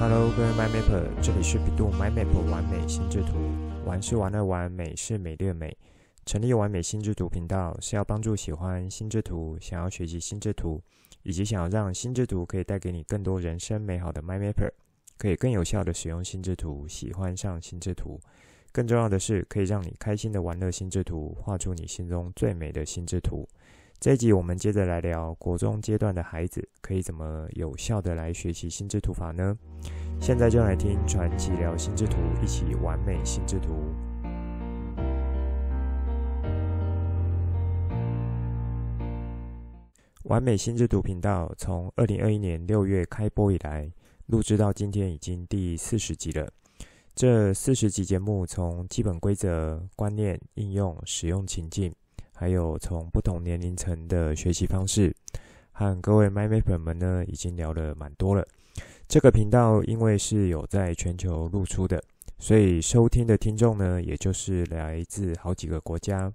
Hello，各位 MyMapper，这里是百度 MyMapper 完美心智图，玩是玩的玩，美是美丽的美。成立完美心智图频道是要帮助喜欢心智图、想要学习心智图，以及想要让心智图可以带给你更多人生美好的 MyMapper，可以更有效的使用心智图，喜欢上心智图。更重要的是，可以让你开心的玩乐心智图，画出你心中最美的心智图。这一集我们接着来聊国中阶段的孩子可以怎么有效的来学习心智图法呢？现在就来听传奇聊心智图，一起完美心智图。完美心智图频道从二零二一年六月开播以来，录制到今天已经第四十集了。这四十集节目从基本规则、观念、应用、使用情境。还有从不同年龄层的学习方式，和各位 My m a p e r 们呢，已经聊了蛮多了。这个频道因为是有在全球露出的，所以收听的听众呢，也就是来自好几个国家。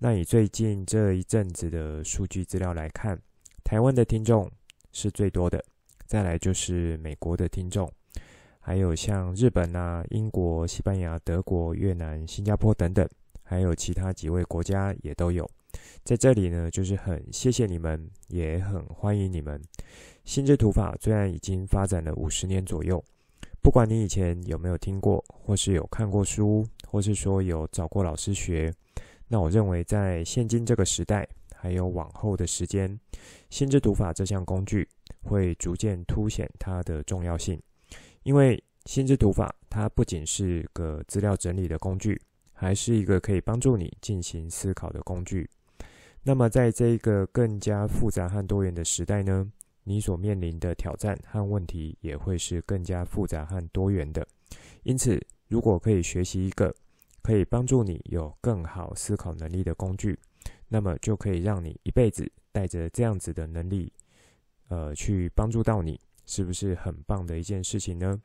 那以最近这一阵子的数据资料来看，台湾的听众是最多的，再来就是美国的听众，还有像日本啊、英国、西班牙、德国、越南、新加坡等等。还有其他几位国家也都有，在这里呢，就是很谢谢你们，也很欢迎你们。心智图法虽然已经发展了五十年左右，不管你以前有没有听过，或是有看过书，或是说有找过老师学，那我认为在现今这个时代，还有往后的时间，心智图法这项工具会逐渐凸显它的重要性，因为心智图法它不仅是个资料整理的工具。还是一个可以帮助你进行思考的工具。那么，在这一个更加复杂和多元的时代呢，你所面临的挑战和问题也会是更加复杂和多元的。因此，如果可以学习一个可以帮助你有更好思考能力的工具，那么就可以让你一辈子带着这样子的能力，呃，去帮助到你，是不是很棒的一件事情呢？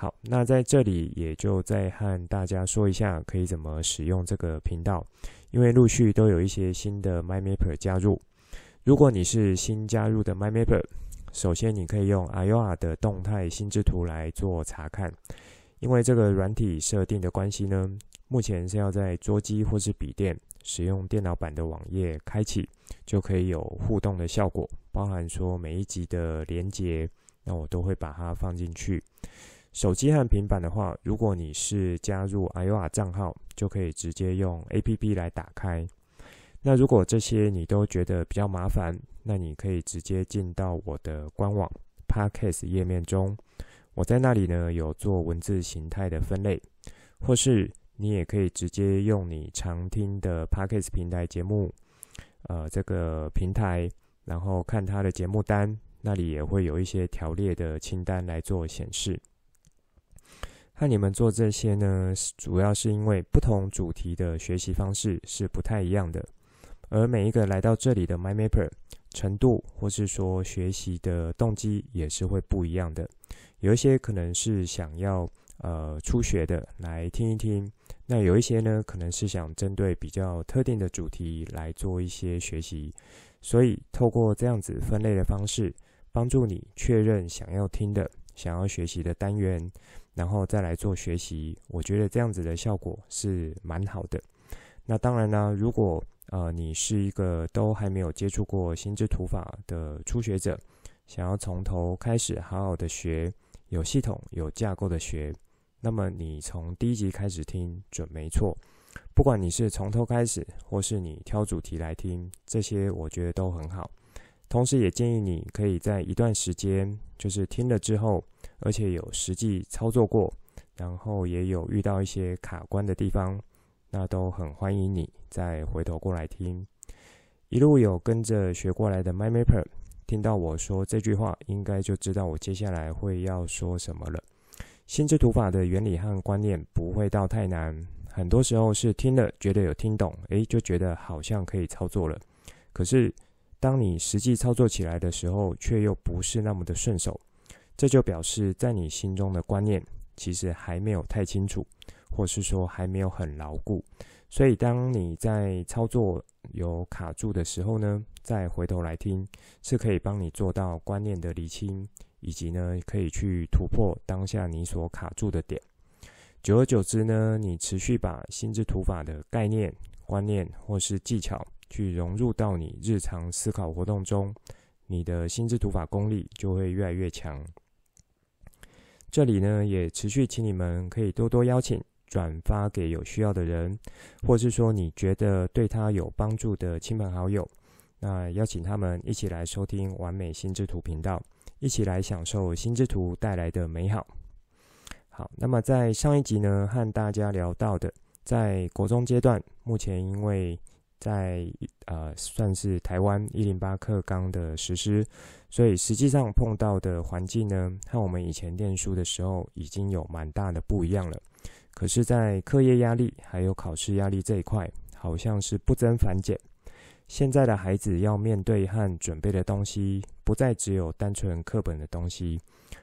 好，那在这里也就再和大家说一下，可以怎么使用这个频道。因为陆续都有一些新的 MyMapper 加入。如果你是新加入的 MyMapper，首先你可以用 Ayoa 的动态心智图来做查看。因为这个软体设定的关系呢，目前是要在桌机或是笔电使用电脑版的网页开启，就可以有互动的效果，包含说每一集的连结，那我都会把它放进去。手机和平板的话，如果你是加入 iOa 账号，就可以直接用 APP 来打开。那如果这些你都觉得比较麻烦，那你可以直接进到我的官网 Podcast 页面中，我在那里呢有做文字形态的分类，或是你也可以直接用你常听的 Podcast 平台节目，呃，这个平台，然后看它的节目单，那里也会有一些条列的清单来做显示。和你们做这些呢，主要是因为不同主题的学习方式是不太一样的，而每一个来到这里的 MyMapper 程度，或是说学习的动机也是会不一样的。有一些可能是想要呃初学的来听一听，那有一些呢，可能是想针对比较特定的主题来做一些学习。所以透过这样子分类的方式，帮助你确认想要听的、想要学习的单元。然后再来做学习，我觉得这样子的效果是蛮好的。那当然呢，如果呃你是一个都还没有接触过心智图法的初学者，想要从头开始好好的学，有系统、有架构的学，那么你从第一集开始听准没错。不管你是从头开始，或是你挑主题来听，这些我觉得都很好。同时也建议你可以在一段时间，就是听了之后。而且有实际操作过，然后也有遇到一些卡关的地方，那都很欢迎你再回头过来听。一路有跟着学过来的 MyMapper，听到我说这句话，应该就知道我接下来会要说什么了。心智图法的原理和观念不会到太难，很多时候是听了觉得有听懂，诶，就觉得好像可以操作了。可是当你实际操作起来的时候，却又不是那么的顺手。这就表示，在你心中的观念其实还没有太清楚，或是说还没有很牢固。所以，当你在操作有卡住的时候呢，再回头来听，是可以帮你做到观念的厘清，以及呢可以去突破当下你所卡住的点。久而久之呢，你持续把心智图法的概念、观念或是技巧去融入到你日常思考活动中，你的心智图法功力就会越来越强。这里呢，也持续请你们可以多多邀请、转发给有需要的人，或是说你觉得对他有帮助的亲朋好友，那邀请他们一起来收听完美心智图频道，一起来享受心智图带来的美好。好，那么在上一集呢，和大家聊到的，在国中阶段，目前因为在呃，算是台湾一零八课纲的实施，所以实际上碰到的环境呢，和我们以前念书的时候已经有蛮大的不一样了。可是，在课业压力还有考试压力这一块，好像是不增反减。现在的孩子要面对和准备的东西，不再只有单纯课本的东西，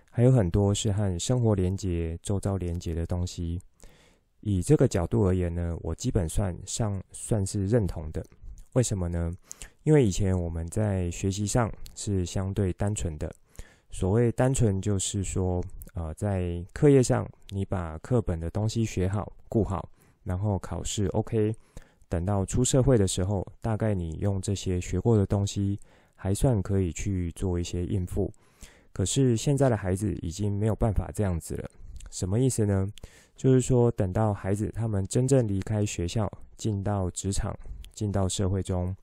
还有很多是和生活连结、周遭连结的东西。以这个角度而言呢，我基本算上算是认同的。为什么呢？因为以前我们在学习上是相对单纯的。所谓单纯，就是说，呃，在课业上你把课本的东西学好、顾好，然后考试 OK。等到出社会的时候，大概你用这些学过的东西，还算可以去做一些应付。可是现在的孩子已经没有办法这样子了。什么意思呢？就是说，等到孩子他们真正离开学校，进到职场，进到社会中，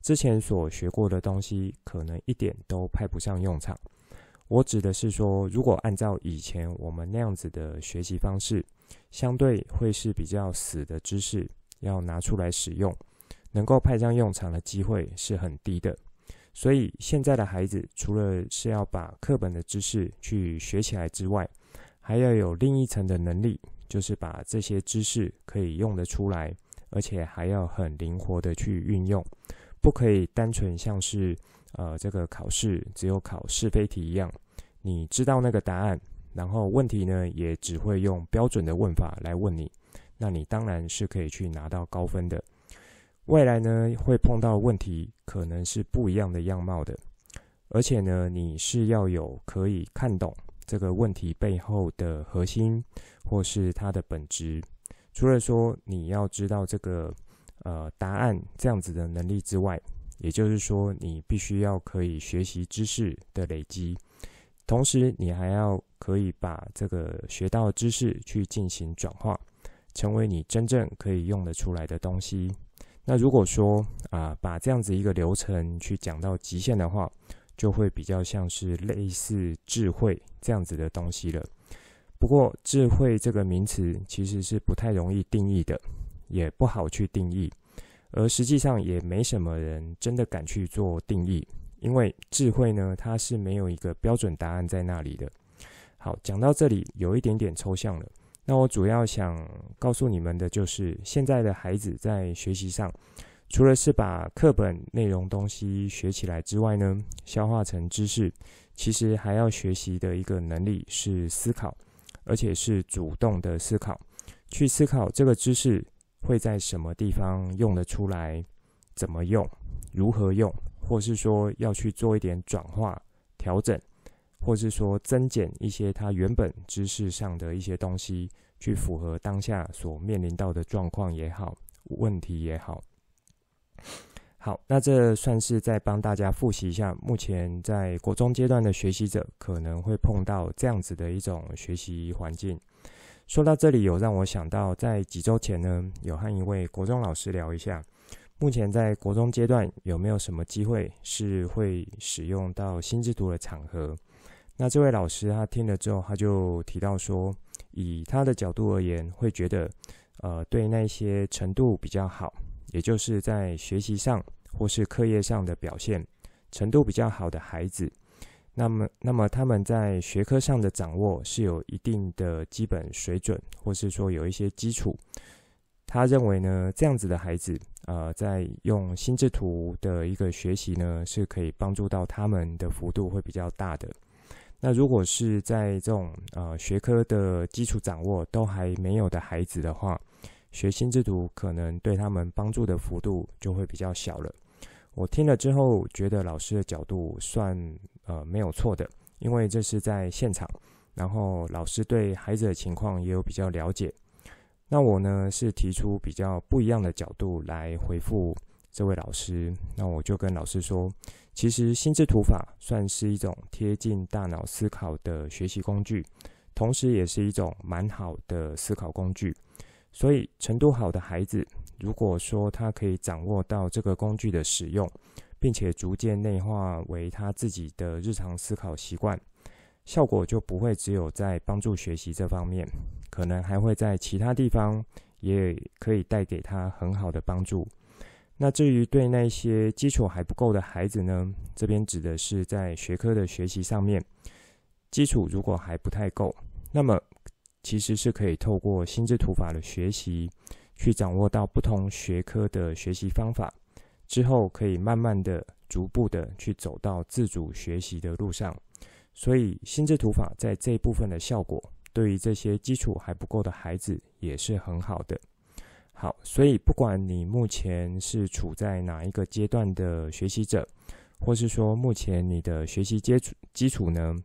之前所学过的东西，可能一点都派不上用场。我指的是说，如果按照以前我们那样子的学习方式，相对会是比较死的知识，要拿出来使用，能够派上用场的机会是很低的。所以现在的孩子，除了是要把课本的知识去学起来之外，还要有另一层的能力，就是把这些知识可以用得出来，而且还要很灵活的去运用，不可以单纯像是呃这个考试只有考是非题一样，你知道那个答案，然后问题呢也只会用标准的问法来问你，那你当然是可以去拿到高分的。未来呢会碰到问题可能是不一样的样貌的，而且呢你是要有可以看懂。这个问题背后的核心，或是它的本质，除了说你要知道这个呃答案这样子的能力之外，也就是说你必须要可以学习知识的累积，同时你还要可以把这个学到的知识去进行转化，成为你真正可以用得出来的东西。那如果说啊、把这样子一个流程去讲到极限的话，就会比较像是类似智慧这样子的东西了。不过，智慧这个名词其实是不太容易定义的，也不好去定义，而实际上也没什么人真的敢去做定义，因为智慧呢，它是没有一个标准答案在那里的。好，讲到这里有一点点抽象了。那我主要想告诉你们的就是，现在的孩子在学习上。除了是把课本内容东西学起来之外呢，消化成知识，其实还要学习的一个能力是思考，而且是主动的思考，去思考这个知识会在什么地方用得出来，怎么用，如何用，或是说要去做一点转化、调整，或是说增减一些它原本知识上的一些东西，去符合当下所面临到的状况也好，问题也好。好，那这算是在帮大家复习一下，目前在国中阶段的学习者可能会碰到这样子的一种学习环境。说到这里，有让我想到，在几周前呢，有和一位国中老师聊一下，目前在国中阶段有没有什么机会是会使用到心智图的场合？那这位老师他听了之后，他就提到说，以他的角度而言，会觉得，呃，对那些程度比较好。也就是在学习上或是课业上的表现程度比较好的孩子，那么，那么他们在学科上的掌握是有一定的基本水准，或是说有一些基础。他认为呢，这样子的孩子，呃，在用心智图的一个学习呢，是可以帮助到他们的幅度会比较大的。那如果是在这种呃学科的基础掌握都还没有的孩子的话，学心智图可能对他们帮助的幅度就会比较小了。我听了之后觉得老师的角度算呃没有错的，因为这是在现场，然后老师对孩子的情况也有比较了解。那我呢是提出比较不一样的角度来回复这位老师。那我就跟老师说，其实心智图法算是一种贴近大脑思考的学习工具，同时也是一种蛮好的思考工具。所以程度好的孩子，如果说他可以掌握到这个工具的使用，并且逐渐内化为他自己的日常思考习惯，效果就不会只有在帮助学习这方面，可能还会在其他地方也可以带给他很好的帮助。那至于对那些基础还不够的孩子呢？这边指的是在学科的学习上面，基础如果还不太够，那么。其实是可以透过心智图法的学习，去掌握到不同学科的学习方法，之后可以慢慢的、逐步的去走到自主学习的路上。所以，心智图法在这一部分的效果，对于这些基础还不够的孩子也是很好的。好，所以不管你目前是处在哪一个阶段的学习者，或是说目前你的学习基础基础呢，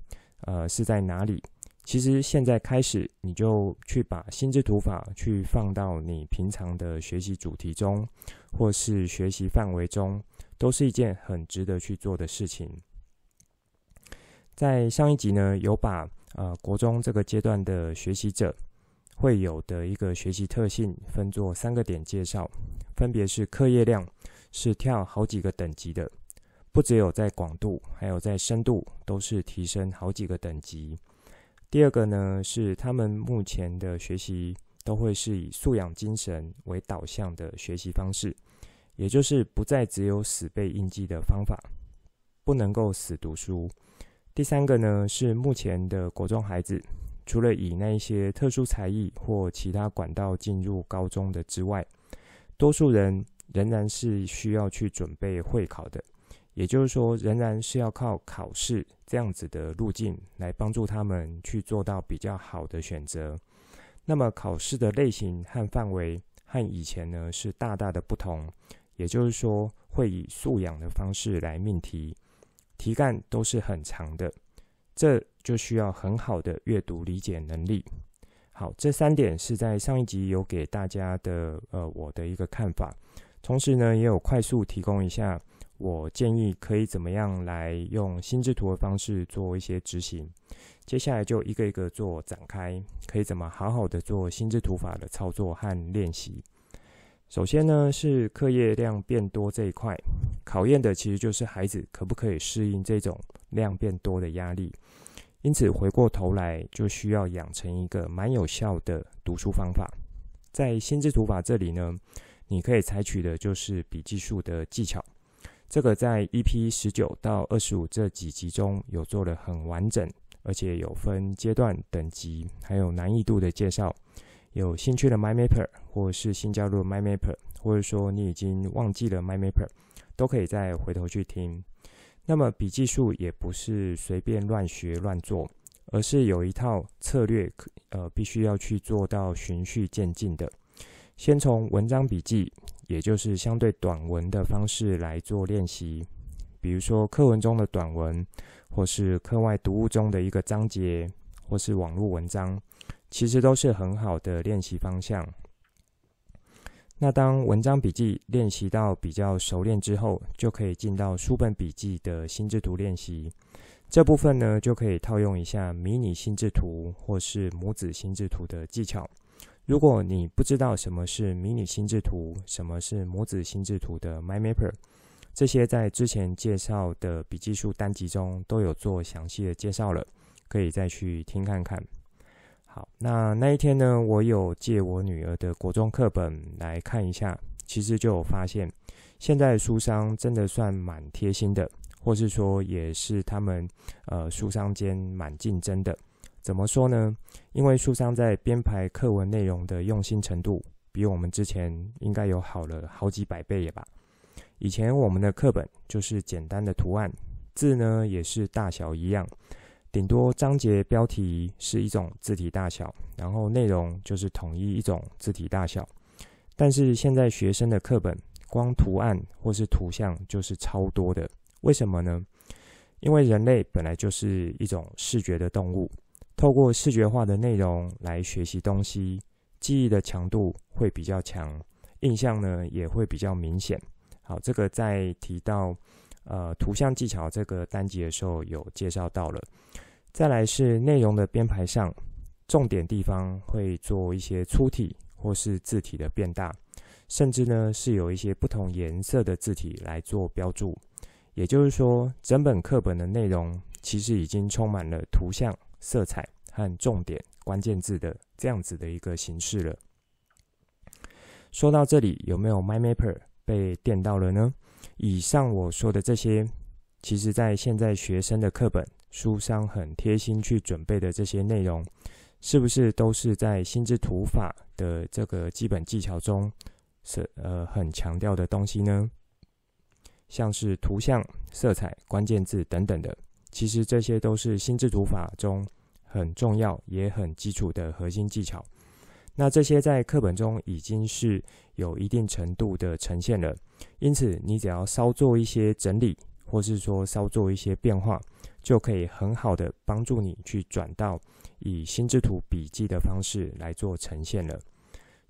呃，是在哪里？其实现在开始，你就去把心智图法去放到你平常的学习主题中，或是学习范围中，都是一件很值得去做的事情。在上一集呢，有把呃国中这个阶段的学习者会有的一个学习特性分作三个点介绍，分别是课业量是跳好几个等级的，不只有在广度，还有在深度，都是提升好几个等级。第二个呢，是他们目前的学习都会是以素养精神为导向的学习方式，也就是不再只有死背硬记的方法，不能够死读书。第三个呢，是目前的国中孩子，除了以那一些特殊才艺或其他管道进入高中的之外，多数人仍然是需要去准备会考的。也就是说，仍然是要靠考试这样子的路径来帮助他们去做到比较好的选择。那么，考试的类型和范围和以前呢是大大的不同。也就是说，会以素养的方式来命题，题干都是很长的，这就需要很好的阅读理解能力。好，这三点是在上一集有给大家的，呃，我的一个看法。同时呢，也有快速提供一下。我建议可以怎么样来用心智图的方式做一些执行。接下来就一个一个做展开，可以怎么好好的做心智图法的操作和练习。首先呢，是课业量变多这一块，考验的其实就是孩子可不可以适应这种量变多的压力。因此回过头来就需要养成一个蛮有效的读书方法。在心智图法这里呢，你可以采取的就是笔记术的技巧。这个在 EP 十九到二十五这几集中有做了很完整，而且有分阶段、等级，还有难易度的介绍。有兴趣的 MyMapper，或是新加入 MyMapper，或者说你已经忘记了 MyMapper，都可以再回头去听。那么笔记术也不是随便乱学乱做，而是有一套策略，呃，必须要去做到循序渐进的。先从文章笔记。也就是相对短文的方式来做练习，比如说课文中的短文，或是课外读物中的一个章节，或是网络文章，其实都是很好的练习方向。那当文章笔记练习到比较熟练之后，就可以进到书本笔记的心智图练习。这部分呢，就可以套用一下迷你心智图或是母子心智图的技巧。如果你不知道什么是迷你心智图，什么是母子心智图的 MyMapper，这些在之前介绍的笔记书单集中都有做详细的介绍了，可以再去听看看。好，那那一天呢，我有借我女儿的国中课本来看一下，其实就有发现，现在书商真的算蛮贴心的，或是说也是他们呃书商间蛮竞争的。怎么说呢？因为书商在编排课文内容的用心程度，比我们之前应该有好了好几百倍也吧。以前我们的课本就是简单的图案，字呢也是大小一样，顶多章节标题是一种字体大小，然后内容就是统一一种字体大小。但是现在学生的课本，光图案或是图像就是超多的，为什么呢？因为人类本来就是一种视觉的动物，透过视觉化的内容来学习东西，记忆的强度会比较强，印象呢也会比较明显。好，这个在提到呃图像技巧这个单集的时候有介绍到了。再来是内容的编排上，重点地方会做一些粗体或是字体的变大，甚至呢是有一些不同颜色的字体来做标注。也就是说，整本课本的内容其实已经充满了图像、色彩和重点关键字的这样子的一个形式了。说到这里，有没有 my mapper 被电到了呢？以上我说的这些，其实在现在学生的课本书商很贴心去准备的这些内容，是不是都是在心智图法的这个基本技巧中是呃很强调的东西呢？像是图像、色彩、关键字等等的，其实这些都是心智图法中很重要也很基础的核心技巧。那这些在课本中已经是有一定程度的呈现了，因此你只要稍做一些整理，或是说稍做一些变化，就可以很好的帮助你去转到以心智图笔记的方式来做呈现了。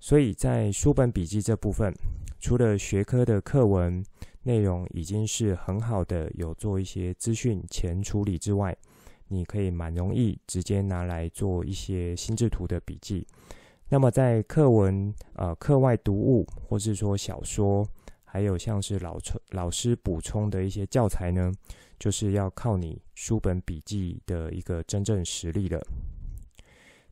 所以在书本笔记这部分，除了学科的课文内容已经是很好的有做一些资讯前处理之外，你可以蛮容易直接拿来做一些心智图的笔记。那么在课文、呃课外读物，或是说小说，还有像是老老师补充的一些教材呢，就是要靠你书本笔记的一个真正实力了。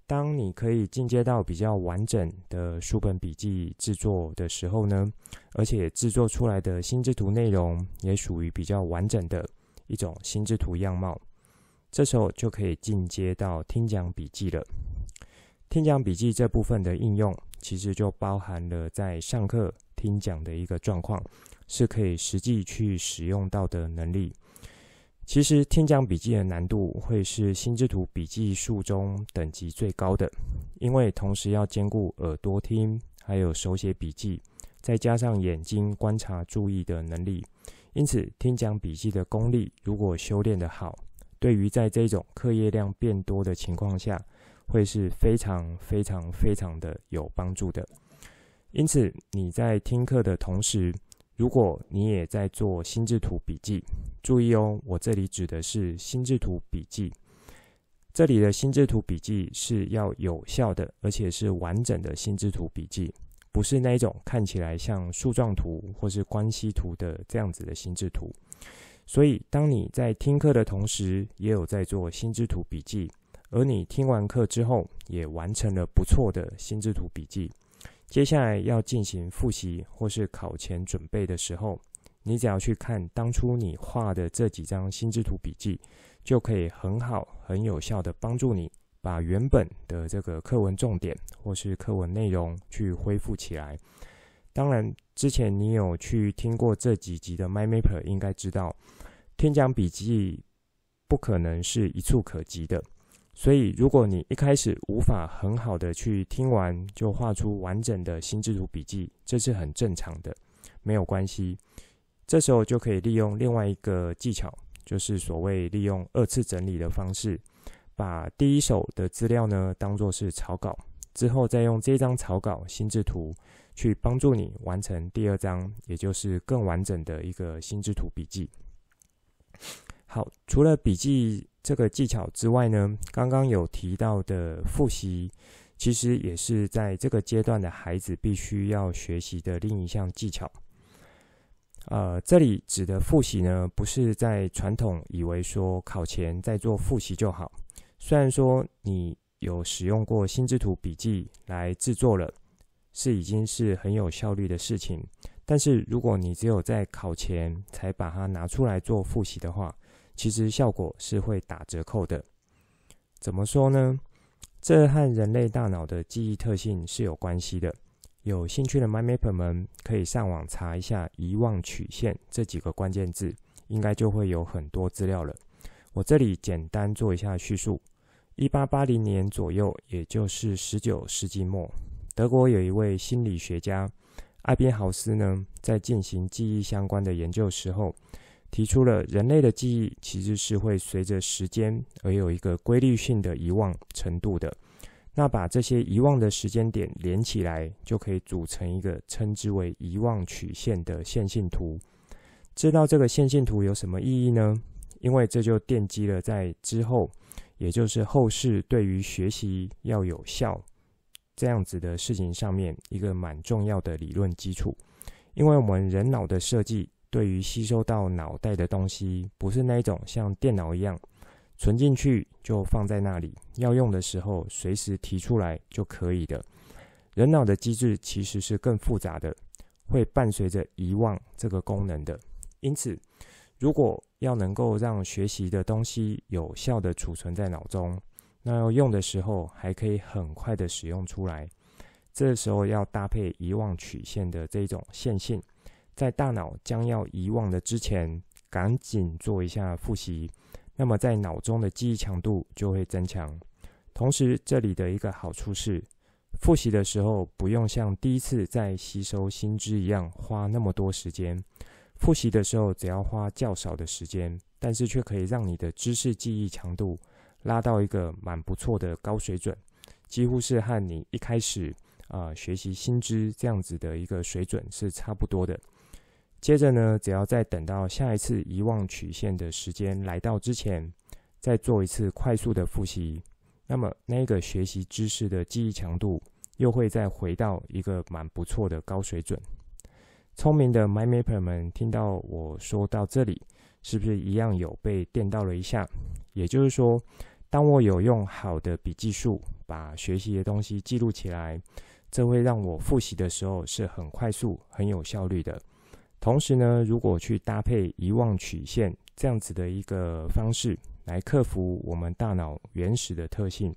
当你可以进阶到比较完整的书本笔记制作的时候呢，而且制作出来的心智图内容也属于比较完整的一种心智图样貌，这时候就可以进阶到听讲笔记了。听讲笔记这部分的应用，其实就包含了在上课听讲的一个状况，是可以实际去使用到的能力。其实听讲笔记的难度会是心智图笔记术中等级最高的，因为同时要兼顾耳朵听，还有手写笔记，再加上眼睛观察注意的能力，因此听讲笔记的功力如果修炼得好，对于在这种课业量变多的情况下，会是非常非常非常的有帮助的。因此，你在听课的同时，如果你也在做心智图笔记，注意哦，我这里指的是心智图笔记。这里的心智图笔记是要有效的，而且是完整的心智图笔记，不是那一种看起来像树状图或是关系图的这样子的心智图。所以，当你在听课的同时，也有在做心智图笔记。而你听完课之后，也完成了不错的心智图笔记。接下来要进行复习或是考前准备的时候，你只要去看当初你画的这几张心智图笔记，就可以很好、很有效的帮助你把原本的这个课文重点或是课文内容去恢复起来。当然，之前你有去听过这几集的 My Mapper，应该知道，听讲笔记不可能是一蹴可及的。所以，如果你一开始无法很好的去听完就画出完整的心智图笔记，这是很正常的，没有关系。这时候就可以利用另外一个技巧，就是所谓利用二次整理的方式，把第一手的资料呢当作是草稿，之后再用这张草稿心智图去帮助你完成第二张，也就是更完整的一个心智图笔记。好，除了笔记这个技巧之外呢，刚刚有提到的复习，其实也是在这个阶段的孩子必须要学习的另一项技巧。呃，这里指的复习呢，不是在传统以为说考前再做复习就好。虽然说你有使用过心智图笔记来制作了，是已经是很有效率的事情，但是如果你只有在考前才把它拿出来做复习的话，其实效果是会打折扣的。怎么说呢？这和人类大脑的记忆特性是有关系的。有兴趣的 MindMapper 们可以上网查一下“遗忘曲线”这几个关键字，应该就会有很多资料了。我这里简单做一下叙述：一八八零年左右，也就是十九世纪末，德国有一位心理学家艾宾豪斯呢，在进行记忆相关的研究时候。提出了人类的记忆其实是会随着时间而有一个规律性的遗忘程度的。那把这些遗忘的时间点连起来，就可以组成一个称之为遗忘曲线的线性图。知道这个线性图有什么意义呢？因为这就奠基了在之后，也就是后世对于学习要有效这样子的事情上面一个蛮重要的理论基础。因为我们人脑的设计。对于吸收到脑袋的东西，不是那种像电脑一样存进去就放在那里，要用的时候随时提出来就可以的。人脑的机制其实是更复杂的，会伴随着遗忘这个功能的。因此，如果要能够让学习的东西有效的储存在脑中，那要用的时候还可以很快的使用出来，这时候要搭配遗忘曲线的这种线性。在大脑将要遗忘的之前，赶紧做一下复习，那么在脑中的记忆强度就会增强。同时，这里的一个好处是，复习的时候不用像第一次在吸收新知一样花那么多时间，复习的时候只要花较少的时间，但是却可以让你的知识记忆强度拉到一个蛮不错的高水准，几乎是和你一开始啊、学习新知这样子的一个水准是差不多的。接着呢，只要再等到下一次遗忘曲线的时间来到之前，再做一次快速的复习，那么那个学习知识的记忆强度又会再回到一个蛮不错的高水准。聪明的 MyMapper 们听到我说到这里，是不是一样有被电到了一下？也就是说，当我有用好的笔记术把学习的东西记录起来，这会让我复习的时候是很快速、很有效率的。同时呢，如果去搭配遗忘曲线这样子的一个方式来克服我们大脑原始的特性，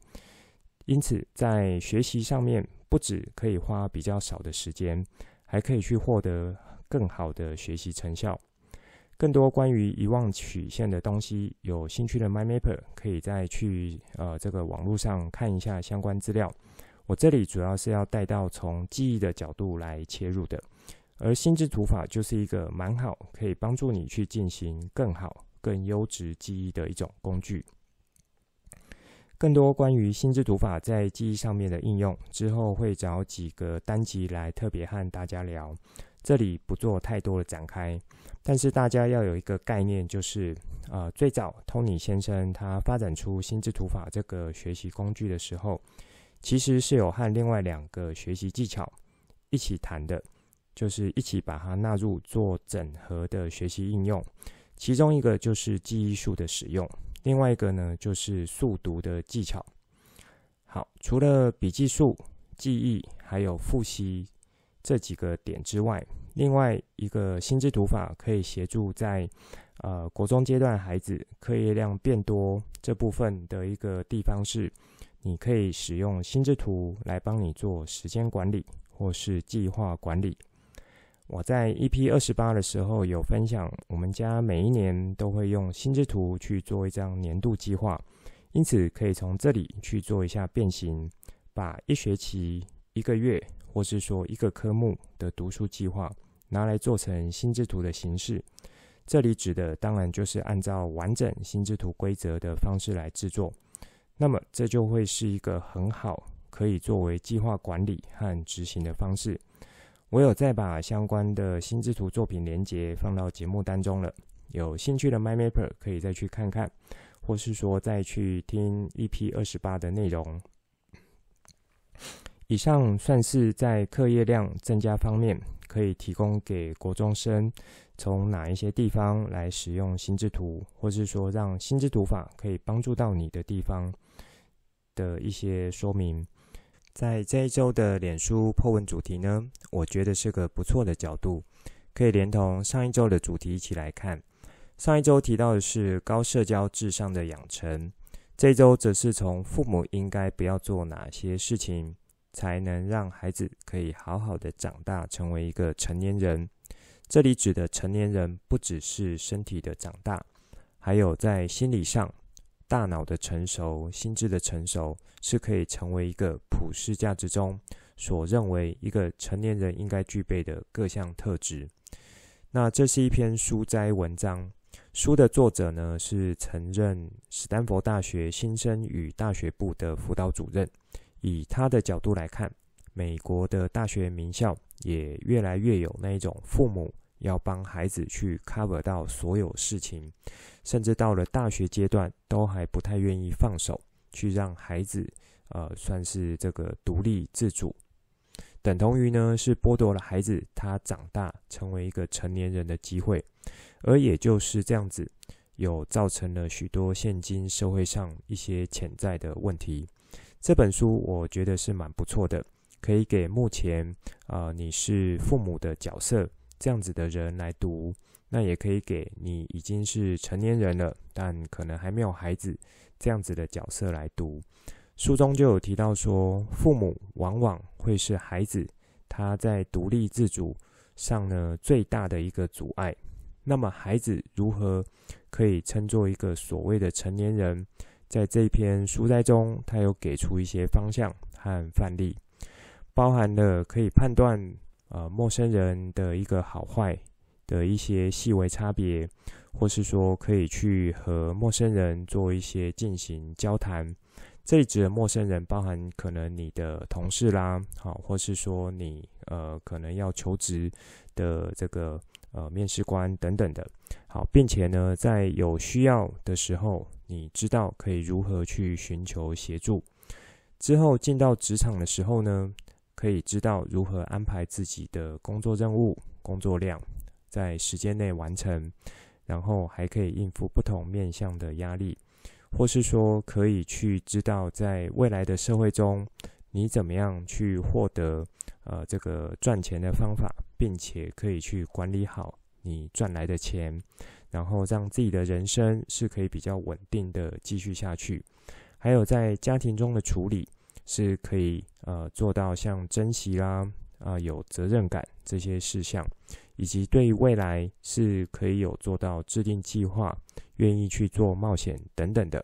因此在学习上面不止可以花比较少的时间，还可以去获得更好的学习成效。更多关于遗忘曲线的东西，有兴趣的 MyMapper 可以再去呃这个网络上看一下相关资料。我这里主要是要带到从记忆的角度来切入的。而心智图法就是一个蛮好，可以帮助你去进行更好、更优质记忆的一种工具。更多关于心智图法在记忆上面的应用，之后会找几个单集来特别和大家聊，这里不做太多的展开。但是大家要有一个概念，就是呃，最早 Tony 先生他发展出心智图法这个学习工具的时候，其实是有和另外两个学习技巧一起谈的。就是一起把它纳入做整合的学习应用，其中一个就是记忆术的使用，另外一个呢就是速读的技巧。好，除了笔记术、记忆还有复习这几个点之外，另外一个心智图法可以协助在呃国中阶段孩子课业量变多这部分的一个地方是，你可以使用心智图来帮你做时间管理或是计划管理。我在 EP 二十八的时候有分享，我们家每一年都会用心智图去做一张年度计划，因此可以从这里去做一下变形，把一学期、一个月，或是说一个科目的读书计划拿来做成心智图的形式。这里指的当然就是按照完整心智图规则的方式来制作，那么这就会是一个很好可以作为计划管理和执行的方式。我有再把相关的心智图作品连接放到节目当中了，有兴趣的 MyMapper 可以再去看看，或是说再去听 EP 二十八的内容。以上算是在课业量增加方面，可以提供给国中生从哪一些地方来使用心智图，或是说让心智图法可以帮助到你的地方的一些说明。在这一周的脸书 po 文主题呢，我觉得是个不错的角度，可以连同上一周的主题一起来看。上一周提到的是高社交智商的养成，这一周则是从父母应该不要做哪些事情，才能让孩子可以好好的长大成为一个成年人。这里指的成年人不只是身体的长大，还有在心理上。大脑的成熟、心智的成熟，是可以成为一个普世价值中所认为一个成年人应该具备的各项特质。那这是一篇书斋文章，书的作者呢是曾任史丹佛大学新生与大学部的辅导主任。以他的角度来看，美国的大学名校也越来越有那一种父母要帮孩子去 cover 到所有事情，甚至到了大学阶段都还不太愿意放手去让孩子，呃，算是这个独立自主，等同于呢是剥夺了孩子他长大成为一个成年人的机会，而也就是这样子，有造成了许多现今社会上一些潜在的问题。这本书我觉得是蛮不错的，可以给目前啊、呃、你是父母的角色这样子的人来读，那也可以给你已经是成年人了，但可能还没有孩子这样子的角色来读。书中就有提到说，父母往往会是孩子他在独立自主上呢最大的一个阻碍。那么孩子如何可以称作一个所谓的成年人？在这篇书摘中，他有给出一些方向和范例，包含了可以判断呃陌生人的一个好坏的一些细微差别，或是说可以去和陌生人做一些进行交谈。这里指的陌生人，包含可能你的同事啦，好，或是说你呃可能要求职的这个呃面试官等等的，好，并且呢，在有需要的时候。你知道可以如何去寻求协助，之后进到职场的时候呢，可以知道如何安排自己的工作任务、工作量，在时间内完成，然后还可以应付不同面向的压力，或是说可以去知道在未来的社会中，你怎么样去获得呃这个赚钱的方法，并且可以去管理好你赚来的钱。然后让自己的人生是可以比较稳定的继续下去，还有在家庭中的处理是可以呃做到像珍惜啦啊、有责任感这些事项，以及对未来是可以有做到制定计划、愿意去做冒险等等的。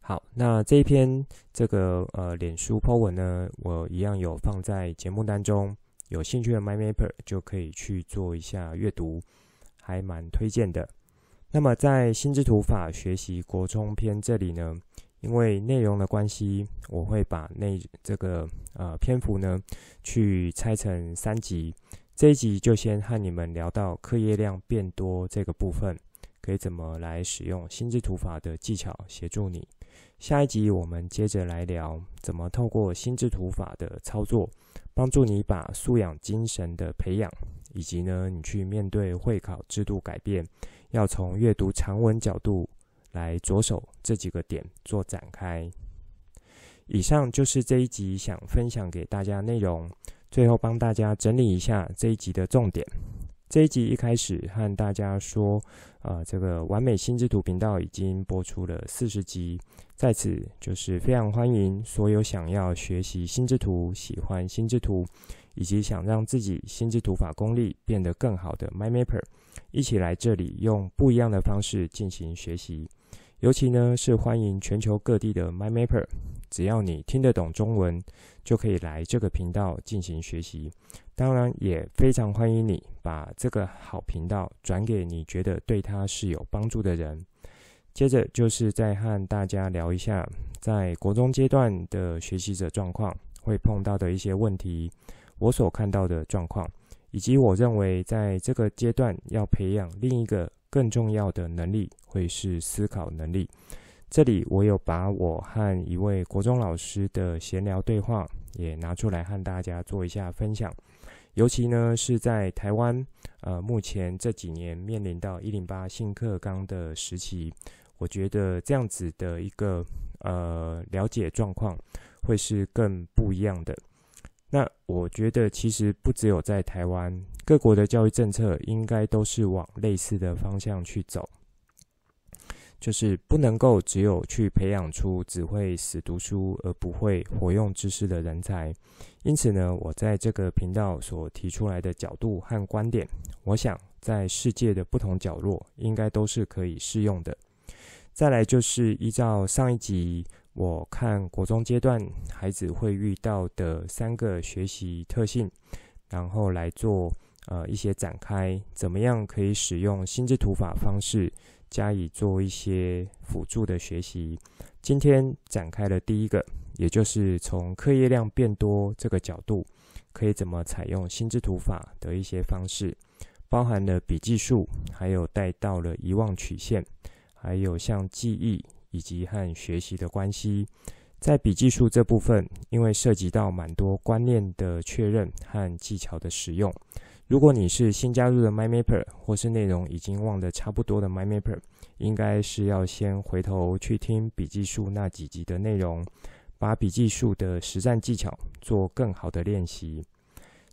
好，那这一篇这个呃脸书 po 文呢，我一样有放在节目当中，有兴趣的 MyMapper 就可以去做一下阅读。还蛮推荐的。那么在心智图法学习国中篇这里呢，因为内容的关系，我会把那这个呃篇幅呢去拆成三集。这一集就先和你们聊到课业量变多这个部分，可以怎么来使用心智图法的技巧协助你。下一集我们接着来聊怎么透过心智图法的操作，帮助你把素养精神的培养。以及呢，你去面对会考制度改变，要从阅读长文角度来着手这几个点做展开。以上就是这一集想分享给大家内容，最后帮大家整理一下这一集的重点。这一集一开始和大家说，呃，这个完美心智图频道已经播出了四十集，在此就是非常欢迎所有想要学习心智图、喜欢心智图。以及想让自己心智图法功力变得更好的 MyMapper，一起来这里用不一样的方式进行学习。尤其呢是欢迎全球各地的 MyMapper，只要你听得懂中文，就可以来这个频道进行学习。当然也非常欢迎你把这个好频道转给你觉得对他是有帮助的人。接着就是再和大家聊一下，在国中阶段的学习者状况会碰到的一些问题。我所看到的状况，以及我认为在这个阶段要培养另一个更重要的能力，会是思考能力。这里我有把我和一位国中老师的闲聊对话也拿出来和大家做一下分享。尤其呢是在台湾，呃，目前这几年面临到一零八新课纲的时期，我觉得这样子的一个呃了解状况，会是更不一样的。那我觉得，其实不只有在台湾，各国的教育政策应该都是往类似的方向去走，就是不能够只有去培养出只会死读书而不会活用知识的人才。因此呢，我在这个频道所提出来的角度和观点，我想在世界的不同角落应该都是可以适用的。再来就是依照上一集。我看国中阶段孩子会遇到的三个学习特性，然后来做呃一些展开，怎么样可以使用心智图法方式加以做一些辅助的学习。今天展开了第一个，也就是从课业量变多这个角度，可以怎么采用心智图法的一些方式，包含了笔记术，还有带到了遗忘曲线，还有像记忆以及和学习的关系。在笔记术这部分，因为涉及到蛮多观念的确认和技巧的使用。如果你是新加入的 MyMapper，或是内容已经忘得差不多的 MyMapper，应该是要先回头去听笔记术那几集的内容，把笔记术的实战技巧做更好的练习。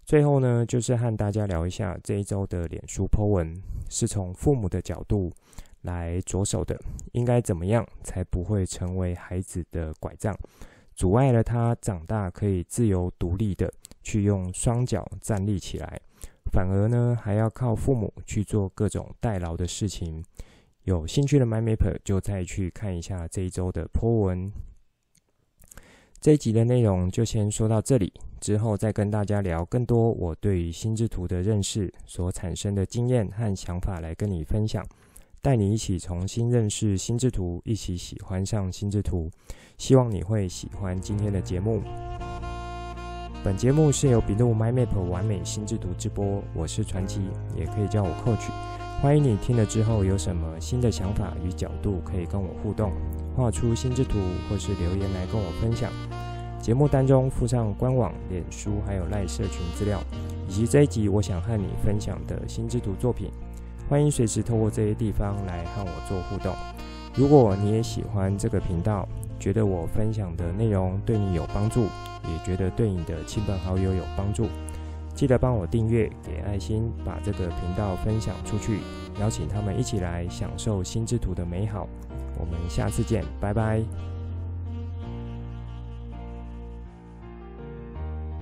最后呢，就是和大家聊一下这一周的脸书 po 文，是从父母的角度来着手的，应该怎么样才不会成为孩子的拐杖，阻碍了他长大可以自由独立的去用双脚站立起来，反而呢还要靠父母去做各种代劳的事情。有兴趣的 MindMapper 就再去看一下这一周的 po 文。这一集的内容就先说到这里，之后再跟大家聊更多我对于心智图的认识所产生的经验和想法来跟你分享。带你一起重新认识心智图，一起喜欢上心智图。希望你会喜欢今天的节目。本节目是由笔录 MindMap 完美心智图直播，我是传奇，也可以叫我 Coach。欢迎你听了之后有什么新的想法与角度，可以跟我互动，画出心智图或是留言来跟我分享。节目当中附上官网、脸书还有赖社群资料，以及这一集我想和你分享的心智图作品。欢迎随时透过这些地方来和我做互动。如果你也喜欢这个频道，觉得我分享的内容对你有帮助，也觉得对你的亲朋好友有帮助，记得帮我订阅、给爱心，把这个频道分享出去，邀请他们一起来享受心智图的美好。我们下次见，拜拜。